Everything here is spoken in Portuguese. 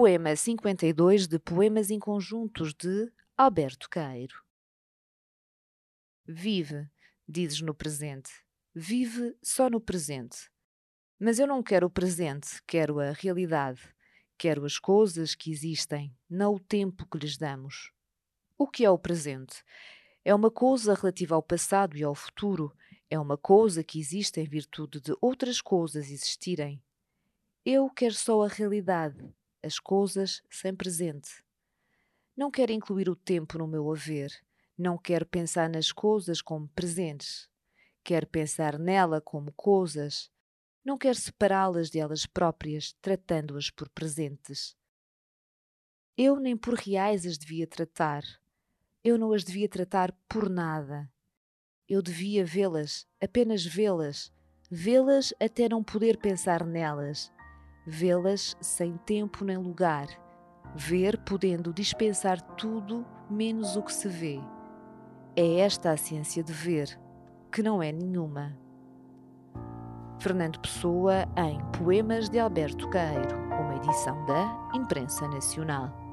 Poema 52 de Poemas em Conjuntos de Alberto Caeiro. Vive, dizes no presente. Vive só no presente. Mas eu não quero o presente, quero a realidade. Quero as coisas que existem, não o tempo que lhes damos. O que é o presente? É uma coisa relativa ao passado e ao futuro. É uma coisa que existe em virtude de outras coisas existirem. Eu quero só a realidade, as coisas sem presente. Não quero incluir o tempo no meu haver. Não quero pensar nas coisas como presentes. Quero pensar nela como coisas. Não quero separá-las de elas próprias, tratando-as por presentes. Eu nem por reais as devia tratar. Eu não as devia tratar por nada. Eu devia vê-las, apenas vê-las, vê-las até não poder pensar nelas vê-las sem tempo nem lugar, ver podendo dispensar tudo menos o que se vê. É esta a ciência de ver, que não é nenhuma. Fernando Pessoa em Poemas de Alberto Caeiro, uma edição da Imprensa Nacional.